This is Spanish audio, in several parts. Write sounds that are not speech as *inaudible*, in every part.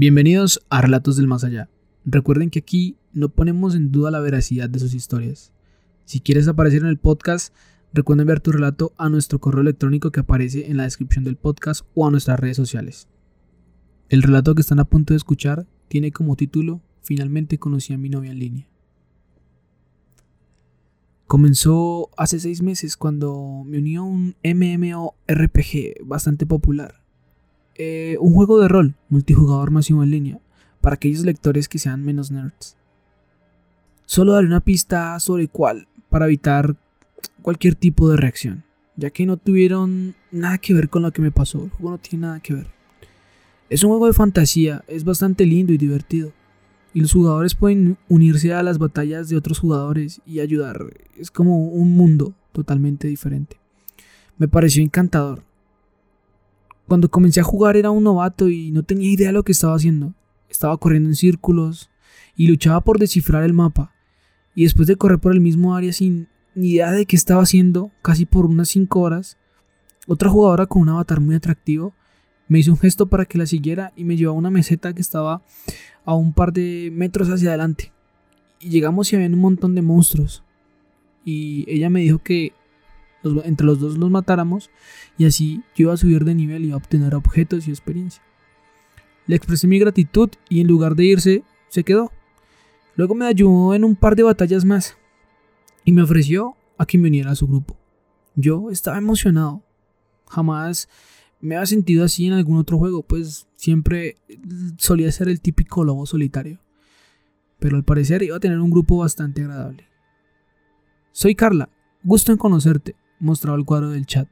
Bienvenidos a Relatos del Más Allá. Recuerden que aquí no ponemos en duda la veracidad de sus historias. Si quieres aparecer en el podcast, recuerda enviar tu relato a nuestro correo electrónico que aparece en la descripción del podcast o a nuestras redes sociales. El relato que están a punto de escuchar tiene como título Finalmente conocí a mi novia en línea. Comenzó hace seis meses cuando me unió un MMORPG bastante popular. Eh, un juego de rol multijugador masivo en línea para aquellos lectores que sean menos nerds. Solo daré una pista sobre cuál para evitar cualquier tipo de reacción, ya que no tuvieron nada que ver con lo que me pasó. El juego no tiene nada que ver. Es un juego de fantasía, es bastante lindo y divertido y los jugadores pueden unirse a las batallas de otros jugadores y ayudar. Es como un mundo totalmente diferente. Me pareció encantador. Cuando comencé a jugar era un novato y no tenía idea de lo que estaba haciendo. Estaba corriendo en círculos y luchaba por descifrar el mapa. Y después de correr por el mismo área sin ni idea de qué estaba haciendo, casi por unas 5 horas, otra jugadora con un avatar muy atractivo me hizo un gesto para que la siguiera y me llevó a una meseta que estaba a un par de metros hacia adelante. Y llegamos y había un montón de monstruos. Y ella me dijo que entre los dos los matáramos y así yo iba a subir de nivel y a obtener objetos y experiencia. Le expresé mi gratitud y en lugar de irse, se quedó. Luego me ayudó en un par de batallas más y me ofreció a que me uniera a su grupo. Yo estaba emocionado. Jamás me había sentido así en algún otro juego, pues siempre solía ser el típico lobo solitario. Pero al parecer iba a tener un grupo bastante agradable. Soy Carla, gusto en conocerte, mostraba el cuadro del chat.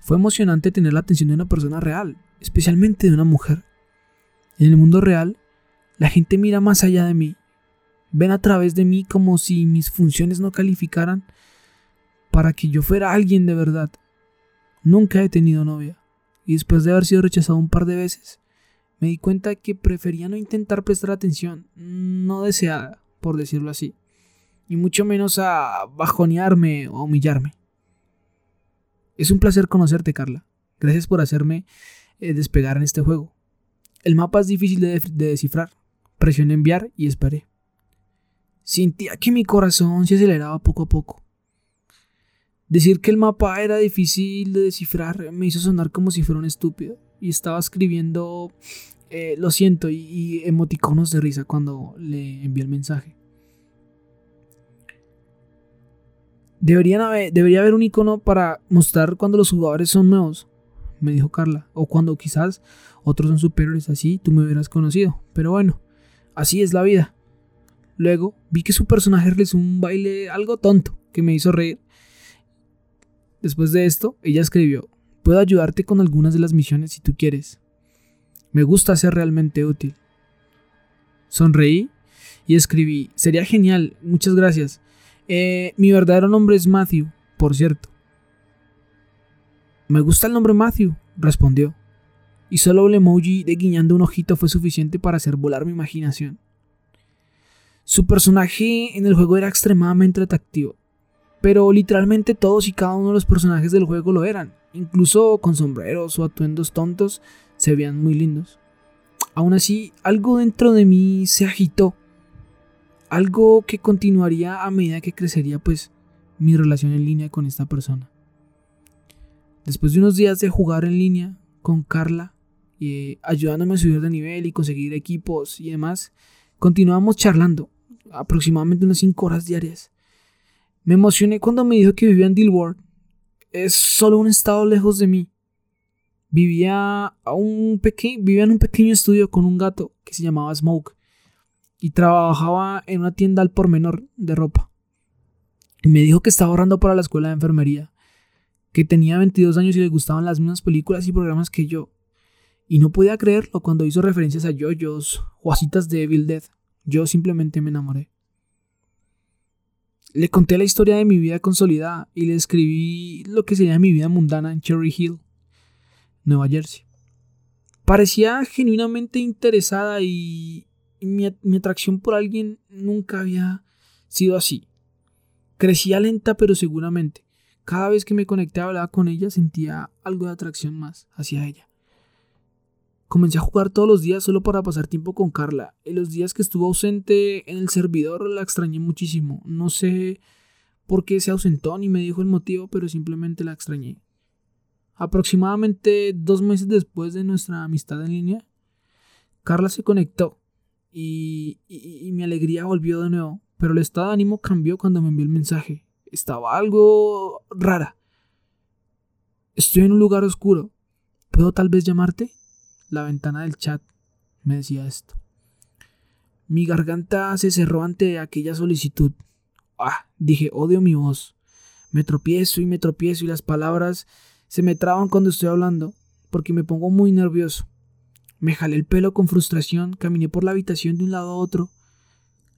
Fue emocionante tener la atención de una persona real, especialmente de una mujer. En el mundo real, la gente mira más allá de mí. Ven a través de mí como si mis funciones no calificaran para que yo fuera alguien de verdad. Nunca he tenido novia, y después de haber sido rechazado un par de veces, me di cuenta que prefería no intentar prestar atención, no deseada, por decirlo así, y mucho menos a bajonearme o humillarme. Es un placer conocerte, Carla. Gracias por hacerme eh, despegar en este juego. El mapa es difícil de, de descifrar. Presioné enviar y esperé. Sentía que mi corazón se aceleraba poco a poco. Decir que el mapa era difícil de descifrar me hizo sonar como si fuera un estúpido. Y estaba escribiendo eh, lo siento y, emoticonos de risa cuando le envié el mensaje. Deberían haber, debería haber un icono para mostrar cuando los jugadores son nuevos, me dijo Carla. O cuando quizás otros son superiores, así tú me hubieras conocido. Pero bueno, así es la vida. Luego vi que su personaje realizó un baile algo tonto que me hizo reír Después de esto, ella escribió, puedo ayudarte con algunas de las misiones si tú quieres. Me gusta ser realmente útil. Sonreí y escribí, sería genial, muchas gracias. Eh, mi verdadero nombre es Matthew, por cierto. Me gusta el nombre Matthew, respondió. Y solo el emoji de guiñando un ojito fue suficiente para hacer volar mi imaginación. Su personaje en el juego era extremadamente atractivo. Pero literalmente todos y cada uno de los personajes del juego lo eran. Incluso con sombreros o atuendos tontos se veían muy lindos. Aún así, algo dentro de mí se agitó. Algo que continuaría a medida que crecería pues mi relación en línea con esta persona. Después de unos días de jugar en línea con Carla, y ayudándome a subir de nivel y conseguir equipos y demás, continuamos charlando aproximadamente unas 5 horas diarias. Me emocioné cuando me dijo que vivía en Dilworth. Es solo un estado lejos de mí. Vivía, a un vivía en un pequeño estudio con un gato que se llamaba Smoke y trabajaba en una tienda al por menor de ropa. Y me dijo que estaba ahorrando para la escuela de enfermería, que tenía 22 años y le gustaban las mismas películas y programas que yo. Y no podía creerlo cuando hizo referencias a yoyos o a citas de Evil Dead. Yo simplemente me enamoré. Le conté la historia de mi vida consolidada y le escribí lo que sería mi vida mundana en Cherry Hill, Nueva Jersey. Parecía genuinamente interesada y mi, atracción por alguien nunca había sido así. Crecía lenta pero seguramente. Cada vez que me conecté a hablar con ella sentía algo de atracción más hacia ella. Comencé a jugar todos los días solo para pasar tiempo con Carla. En los días que estuvo ausente en el servidor la extrañé muchísimo. No sé por qué se ausentó ni me dijo el motivo, pero simplemente la extrañé. Aproximadamente dos meses después de nuestra amistad en línea, Carla se conectó y, mi alegría volvió de nuevo, pero el estado de ánimo cambió cuando me envió el mensaje. Estaba algo rara. Estoy en un lugar oscuro. ¿Puedo tal vez llamarte? La ventana del chat me decía esto. Mi garganta se cerró ante aquella solicitud. Ah, dije, odio mi voz. Me tropiezo y me tropiezo y las palabras se me traban cuando estoy hablando, porque me pongo muy nervioso. Me jalé el pelo con frustración, caminé por la habitación de un lado a otro.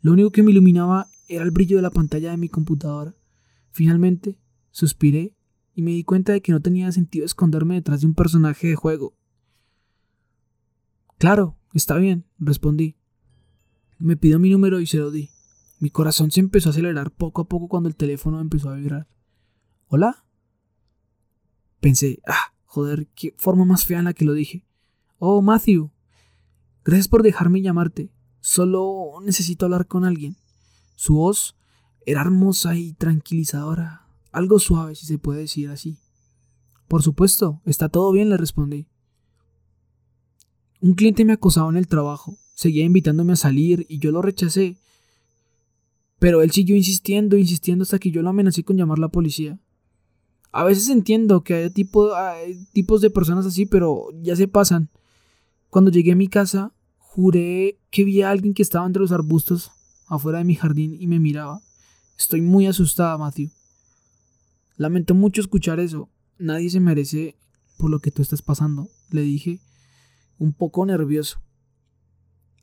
Lo único que me iluminaba era el brillo de la pantalla de mi computadora. Finalmente, suspiré y me di cuenta de que no tenía sentido esconderme detrás de un personaje de juego. Claro, está bien, respondí. Me pidió mi número y se lo di. Mi corazón se empezó a acelerar poco a poco cuando el teléfono empezó a vibrar. ¿Hola? Pensé, ah, joder, qué forma más fea en la que lo dije. Oh, Matthew. Gracias por dejarme llamarte. Solo necesito hablar con alguien. Su voz era hermosa y tranquilizadora. Algo suave, si se puede decir así. Por supuesto, está todo bien, le respondí. Un cliente me acosaba en el trabajo. Seguía invitándome a salir y yo lo rechacé. Pero él siguió insistiendo, insistiendo hasta que yo lo amenacé con llamar a la policía. A veces entiendo que hay, tipos de personas así, pero ya se pasan. Cuando llegué a mi casa, juré que vi a alguien que estaba entre los arbustos afuera de mi jardín y me miraba. Estoy muy asustada, Matthew. Lamento mucho escuchar eso. Nadie se merece por lo que tú estás pasando, le dije, un poco nervioso.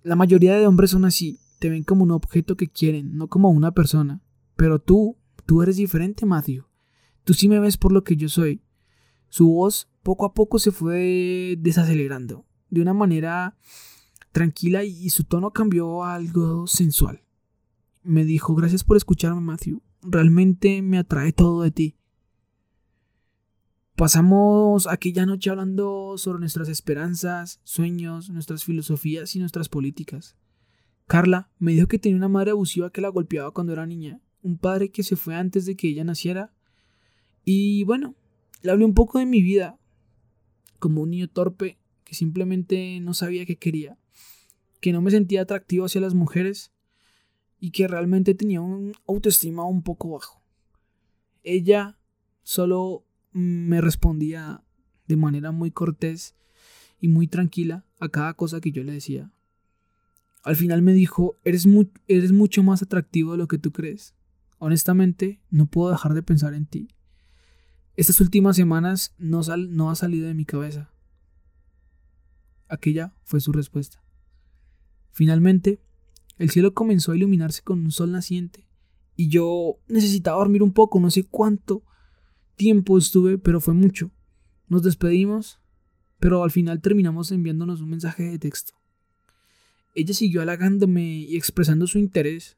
La mayoría de hombres son así, te ven como un objeto que quieren, no como una persona. Pero tú, tú eres diferente, Matthew. Tú sí me ves por lo que yo soy. Su voz poco a poco se fue desacelerando, de una manera tranquila y su tono cambió a algo sensual. Me dijo, gracias por escucharme, Matthew. Realmente me atrae todo de ti. Pasamos aquella noche hablando sobre nuestras esperanzas, sueños, nuestras filosofías y nuestras políticas. Carla me dijo que tenía una madre abusiva que la golpeaba cuando era niña, un padre que se fue antes de que ella naciera y bueno, le hablé un poco de mi vida, como un niño torpe que simplemente no sabía qué quería, que no me sentía atractivo hacia las mujeres y que realmente tenía un autoestima un poco bajo. Ella solo me respondía de manera muy cortés y muy tranquila a cada cosa que yo le decía. Al final me dijo, eres, eres mucho más atractivo de lo que tú crees. Honestamente, no puedo dejar de pensar en ti. Estas últimas semanas no, no ha salido de mi cabeza. Aquella fue su respuesta. Finalmente, el cielo comenzó a iluminarse con un sol naciente y yo necesitaba dormir un poco, no sé cuánto tiempo estuve, pero fue mucho. Nos despedimos, pero al final terminamos enviándonos un mensaje de texto. Ella siguió halagándome y expresando su interés,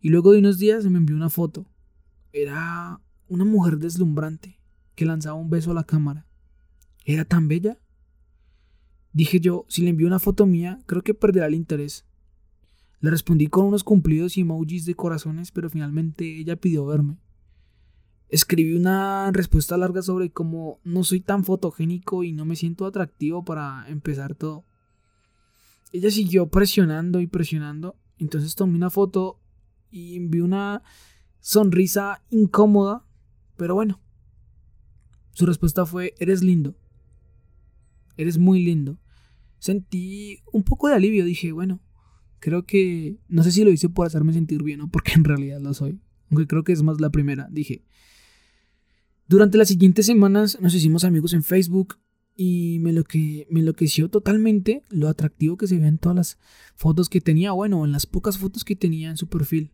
y luego de unos días me envió una foto. Era una mujer deslumbrante, que lanzaba un beso a la cámara. ¿Era tan bella? Dije yo, si le envío una foto mía, creo que perderá el interés. Le respondí con unos cumplidos y emojis de corazones, pero finalmente ella pidió verme. Escribí una respuesta larga sobre cómo no soy tan fotogénico y no me siento atractivo para empezar todo. Ella siguió presionando y presionando, entonces tomé una foto y envié una sonrisa incómoda, pero bueno, su respuesta fue, eres lindo. Eres muy lindo. Sentí un poco de alivio, dije, bueno, creo que, no sé si lo hice por hacerme sentir bien o porque en realidad lo soy, aunque creo que es más la primera, dije. Durante las siguientes semanas nos hicimos amigos en Facebook y me, lo que, me enloqueció totalmente lo atractivo que se en todas las fotos que tenía, bueno, en las pocas fotos que tenía en su perfil.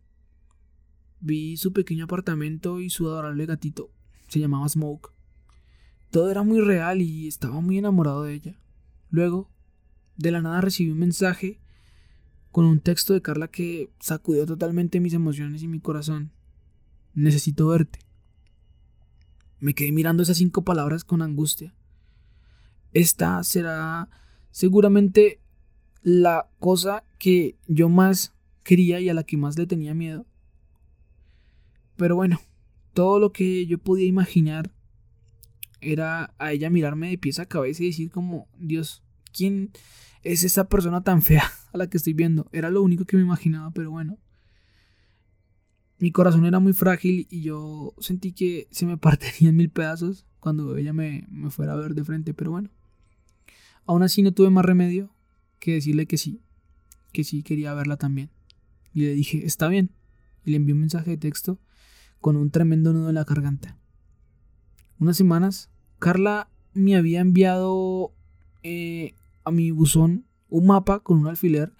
Vi su pequeño apartamento y su adorable gatito, se llamaba Smoke. Todo era muy real y estaba muy enamorado de ella. Luego, de la nada recibí un mensaje con un texto de Carla que sacudió totalmente mis emociones y mi corazón. Necesito verte. Me quedé mirando esas cinco palabras con angustia. Esta será seguramente la cosa que yo más quería y a la que más le tenía miedo. Pero bueno, todo lo que yo podía imaginar era a ella mirarme de pies a cabeza y decir como, Dios, ¿quién es esa persona tan fea *laughs* a la que estoy viendo? Era lo único que me imaginaba, pero bueno. Mi corazón era muy frágil y yo sentí que se me *laughs* partiría en mil pedazos cuando ella me, me fuera a ver de frente, pero bueno. Aún así no tuve más remedio que decirle que sí, que sí quería verla también. Y le dije, está bien. Y le envié un mensaje de texto con un tremendo nudo en la garganta. Unas semanas, Carla me había enviado eh, a mi buzón un mapa con un alfiler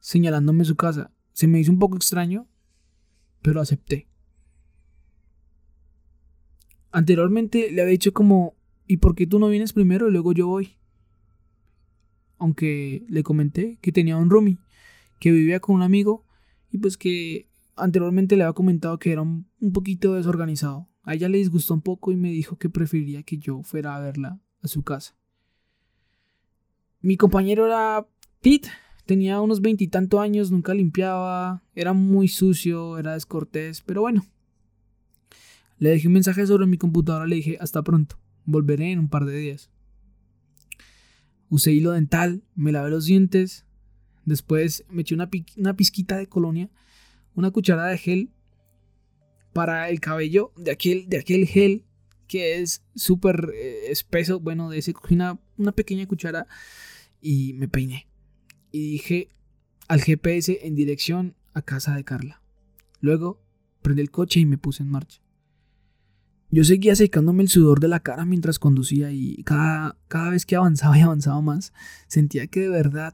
señalándome su casa. Se me hizo un poco extraño, pero acepté. Anteriormente le había dicho como, ¿y por qué tú no vienes primero y luego yo voy? Aunque le comenté que tenía un roomie, que vivía con un amigo y pues que anteriormente le había comentado que era un, poquito desorganizado. A ella le disgustó un poco y me dijo que preferiría que yo fuera a verla a su casa. Mi compañero era Pete, tenía unos veintitantos años, nunca limpiaba, era muy sucio, era descortés, pero bueno. Le dejé un mensaje sobre mi computadora, le dije hasta pronto, volveré en un par de días. Usé hilo dental, me lavé los dientes, después me eché una, una pizquita de colonia una cucharada de gel para el cabello, de aquel, de aquel gel que es súper eh, espeso. Bueno, de ese cogí una, pequeña cuchara y me peiné. Y dije al GPS en dirección a casa de Carla. Luego prendí el coche y me puse en marcha. Yo seguía secándome el sudor de la cara mientras conducía y cada, cada vez que avanzaba y avanzaba más, sentía que de verdad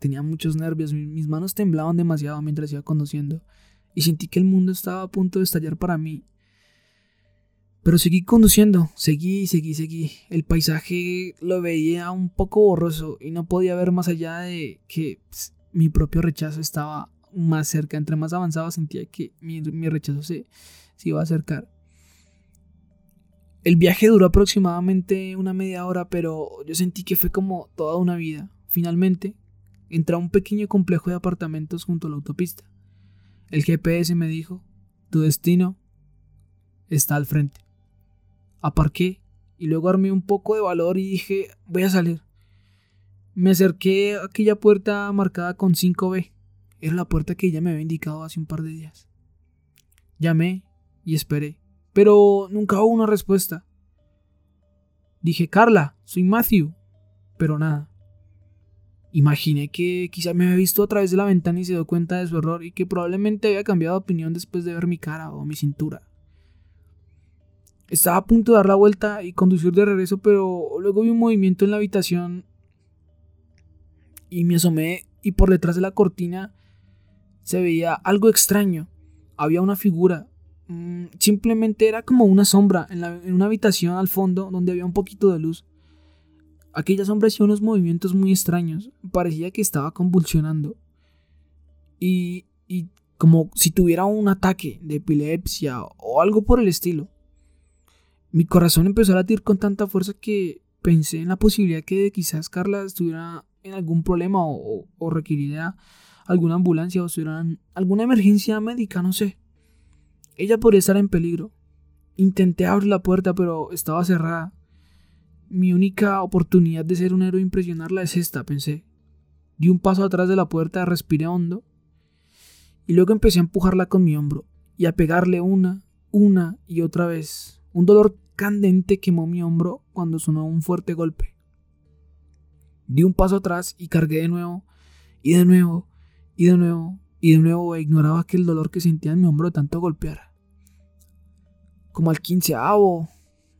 tenía muchos nervios, mis manos temblaban demasiado mientras iba conduciendo y sentí que el mundo estaba a punto de estallar para mí. Pero seguí conduciendo, seguí, seguí, seguí. El paisaje lo veía un poco borroso y no podía ver más allá de que mi propio rechazo estaba más cerca. Entre más avanzaba sentía que mi, rechazo se, se iba a acercar. El viaje duró aproximadamente una media hora, pero yo sentí que fue como toda una vida. Finalmente, entré a un pequeño complejo de apartamentos junto a la autopista. El GPS me dijo, tu destino está al frente. Aparqué y luego armé un poco de valor y dije, voy a salir. Me acerqué a aquella puerta marcada con 5B. Era la puerta que ella me había indicado hace un par de días. Llamé y esperé, pero nunca hubo una respuesta. Dije, Carla, soy Matthew, pero nada. Imaginé que quizá me había visto a través de la ventana y se dio cuenta de su error y que probablemente había cambiado de opinión después de ver mi cara o mi cintura. Estaba a punto de dar la vuelta y conducir de regreso, pero luego vi un movimiento en la habitación y me asomé y por detrás de la cortina se veía algo extraño. Había una figura. Mm, simplemente era como una sombra en, en una habitación al fondo donde había un poquito de luz. Aquella sombra hacía unos movimientos muy extraños. Parecía que estaba convulsionando. Y, y como si tuviera un ataque de epilepsia o algo por el estilo. Mi corazón empezó a latir con tanta fuerza que pensé en la posibilidad que quizás Carla estuviera en algún problema o, o alguna ambulancia o estuviera alguna emergencia médica, no sé. Ella podría estar en peligro. Intenté abrir la puerta, pero estaba cerrada. Mi única oportunidad de ser un héroe e impresionarla es esta, pensé. Di un paso atrás de la puerta, respiré hondo y luego empecé a empujarla con mi hombro y a pegarle una, una y otra vez. Un dolor candente quemó mi hombro cuando sonó un fuerte golpe. Di un paso atrás y cargué de nuevo, y de nuevo, y de nuevo, y de nuevo e ignoraba aquel dolor que sentía en mi hombro de tanto golpear. Como al quinceavo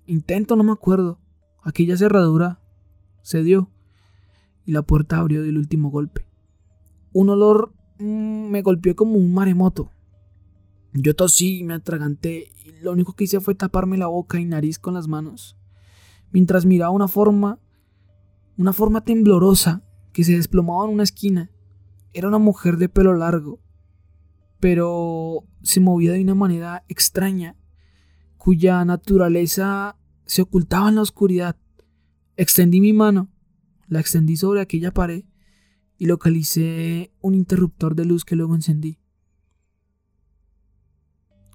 intento, no me acuerdo. Aquella cerradura se dio y la puerta abrió del último golpe. Un olor mm, me golpeó como un maremoto. Yo tosí y me atraganté y lo único que hice fue taparme la boca y nariz con las manos, mientras miraba una forma, una forma temblorosa que se desplomaba en una esquina. Era una mujer de pelo largo, pero se movía de una manera extraña, cuya naturaleza se ocultaba en la oscuridad. Extendí mi mano, la extendí sobre aquella pared y localicé un interruptor de luz que luego encendí.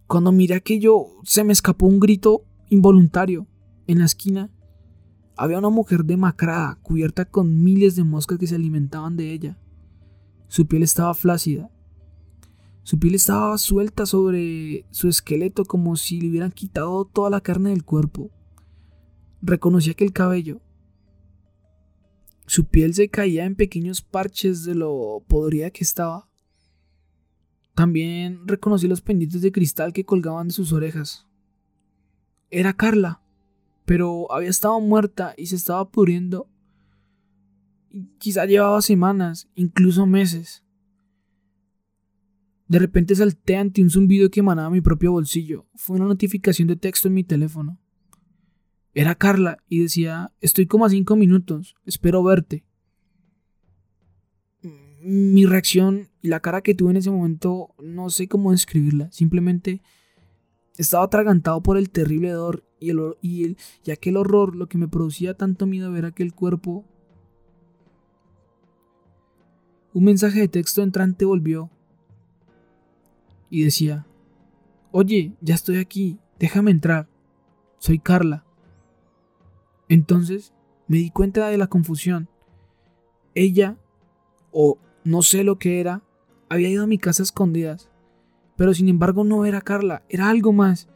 Cuando miré aquello, se me escapó un grito involuntario. En la esquina había una mujer demacrada, cubierta con miles de moscas que se alimentaban de ella. Su piel estaba flácida. Su piel estaba suelta sobre su esqueleto como si le hubieran quitado toda la carne del cuerpo. Reconocí aquel cabello. Su piel se caía en pequeños parches de lo podrida que estaba. También reconocí los pendientes de cristal que colgaban de sus orejas. Era Carla pero había estado muerta y se estaba pudriendo. Quizá llevaba semanas, incluso meses. De repente salté ante un zumbido que emanaba mi propio bolsillo. Fue una notificación de texto en mi teléfono. Era Carla y decía, estoy como a cinco minutos, espero verte. Mi reacción y la cara que tuve en ese momento no sé cómo describirla, simplemente estaba atragantado por el terrible dolor y, el, y, el, y aquel horror, lo que me producía tanto miedo ver aquel cuerpo. Un mensaje de texto entrante volvió y decía, Oye, ya estoy aquí, déjame entrar. Soy Carla. Entonces me di cuenta de la confusión. Ella, o no sé lo que era, había ido a mi casa a escondidas. Pero sin embargo no era Carla, era algo más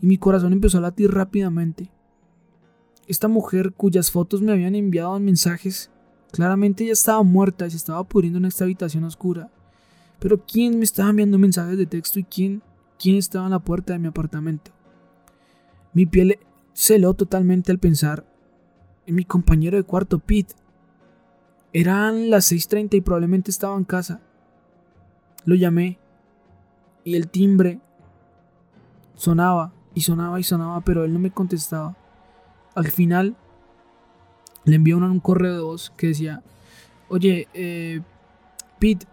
y mi corazón empezó a latir rápidamente. Esta mujer cuyas fotos me habían enviado en mensajes, claramente ya estaba muerta y se estaba pudriendo en esta habitación oscura. Pero ¿quién me estaba enviando mensajes de texto y quién, quién estaba en la puerta de mi apartamento? Mi piel se totalmente al pensar en mi compañero de cuarto, Pete. Eran las 6.30 y probablemente estaba en casa. Lo llamé y el timbre sonaba y sonaba y sonaba, pero él no me contestaba. Al final le envió un, correo de voz que decía, oye, eh, Pete,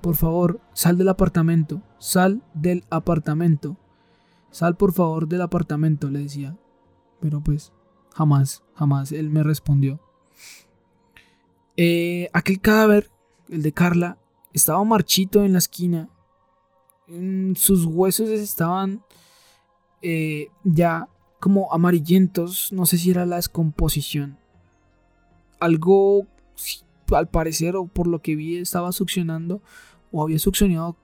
por favor, sal del apartamento, sal del apartamento, sal por favor del apartamento, le decía. Pero pues, jamás, jamás él me respondió. Eh, aquel cadáver, el de Carla, estaba marchito en la esquina. sus huesos estaban eh, ya como amarillentos, no sé si era la descomposición. Algo, al parecer, o por lo que vi, estaba succionando o había succionado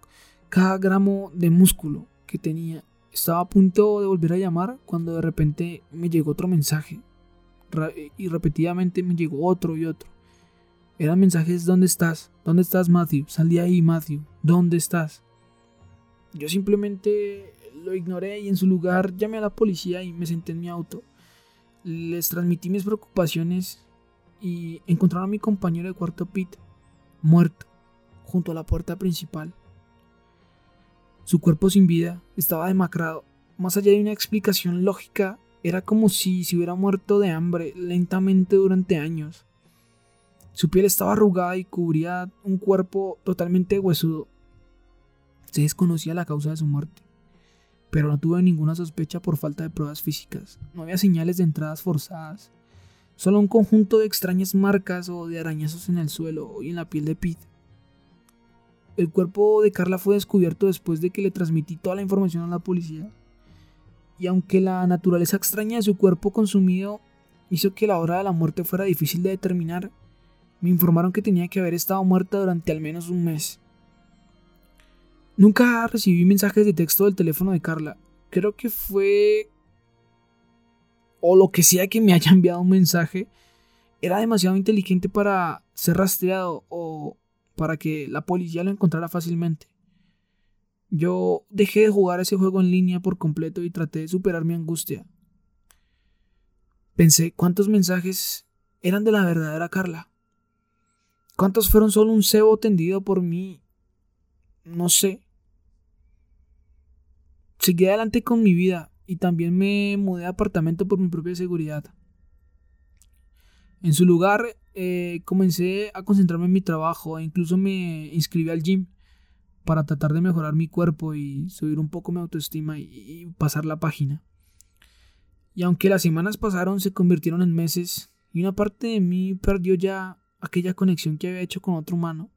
cada gramo de músculo que tenía. Estaba a punto de volver a llamar cuando de repente me llegó otro mensaje. Y repetidamente me llegó otro y otro. Eran mensajes, ¿dónde estás? ¿Dónde estás, Matthew? Salí ahí, Matthew. ¿Dónde estás? Yo simplemente lo ignoré y en su lugar llamé a la policía y me senté en mi auto. Les transmití mis preocupaciones y encontraron a mi compañero de cuarto Pete muerto junto a la puerta principal. Su cuerpo sin vida estaba demacrado. Más allá de una explicación lógica, era como si se hubiera muerto de hambre lentamente durante años. Su piel estaba arrugada y cubría un cuerpo totalmente huesudo. Se desconocía la causa de su muerte pero no tuve ninguna sospecha por falta de pruebas físicas. No había señales de entradas forzadas, solo un conjunto de extrañas marcas o de arañazos en el suelo y en la piel de Pete. El cuerpo de Carla fue descubierto después de que le transmití toda la información a la policía. Y aunque la naturaleza extraña de su cuerpo consumido hizo que la hora de la muerte fuera difícil de determinar, me informaron que tenía que haber estado muerta durante al menos un mes. Nunca recibí mensajes de texto del teléfono de Carla. Creo que fue... O lo que sea que me haya enviado un mensaje. Era demasiado inteligente para ser rastreado o para que la policía lo encontrara fácilmente. Yo dejé de jugar ese juego en línea por completo y traté de superar mi angustia. Pensé cuántos mensajes eran de la verdadera Carla. ¿Cuántos fueron solo un cebo tendido por mí? No sé seguí adelante con mi vida y también me mudé de apartamento por mi propia seguridad. En su lugar eh, comencé a concentrarme en mi trabajo e incluso me inscribí al gym para tratar de mejorar mi cuerpo y subir un poco mi autoestima y, pasar la página. Y aunque las semanas pasaron se convirtieron en meses Y una parte de mí perdió ya aquella conexión que había hecho con otro humano.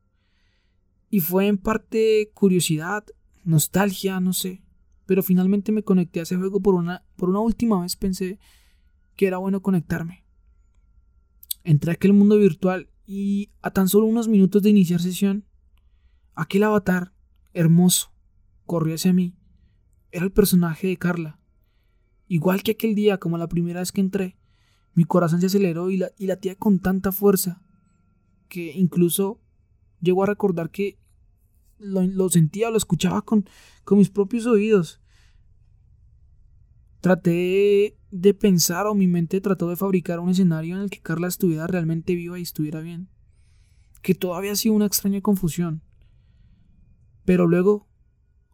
Y fue en parte curiosidad, nostalgia, no sé. Pero finalmente me conecté a ese juego por una, por una última vez pensé que era bueno conectarme. Entré a aquel mundo virtual y a tan solo unos minutos de iniciar sesión, aquel avatar hermoso corrió hacia mí. Era el personaje de Carla. Igual que aquel día, como la primera vez que entré, mi corazón se aceleró y, la, y latía con tanta fuerza que incluso llegó a recordar que lo, sentía, lo escuchaba con, con mis propios oídos. Traté de pensar o mi mente trató de fabricar un escenario en el que Carla estuviera realmente viva y estuviera bien. Que todavía sido una extraña confusión. Pero luego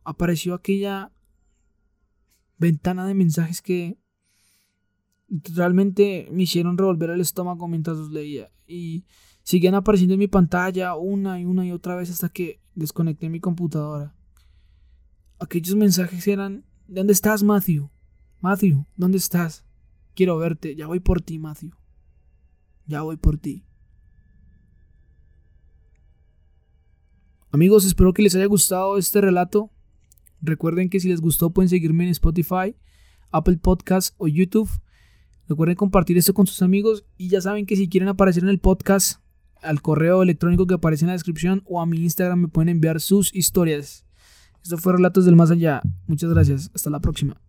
apareció aquella ventana de mensajes que realmente me hicieron revolver el estómago mientras los leía. Y siguen apareciendo en mi pantalla una y una y otra vez hasta que desconecté mi computadora. Aquellos mensajes eran, ¿dónde estás, Matthew? Matthew, ¿dónde estás? Quiero verte, ya voy por ti, Matthew. Ya voy por ti. Amigos, espero que les haya gustado este relato. Recuerden que si les gustó pueden seguirme en Spotify, Apple Podcast o YouTube. Recuerden compartir esto con sus amigos y ya saben que si quieren aparecer en el podcast, al correo electrónico que aparece en la descripción o a mi Instagram me pueden enviar sus historias. Esto fue Relatos del Más Allá. Muchas gracias. Hasta la próxima.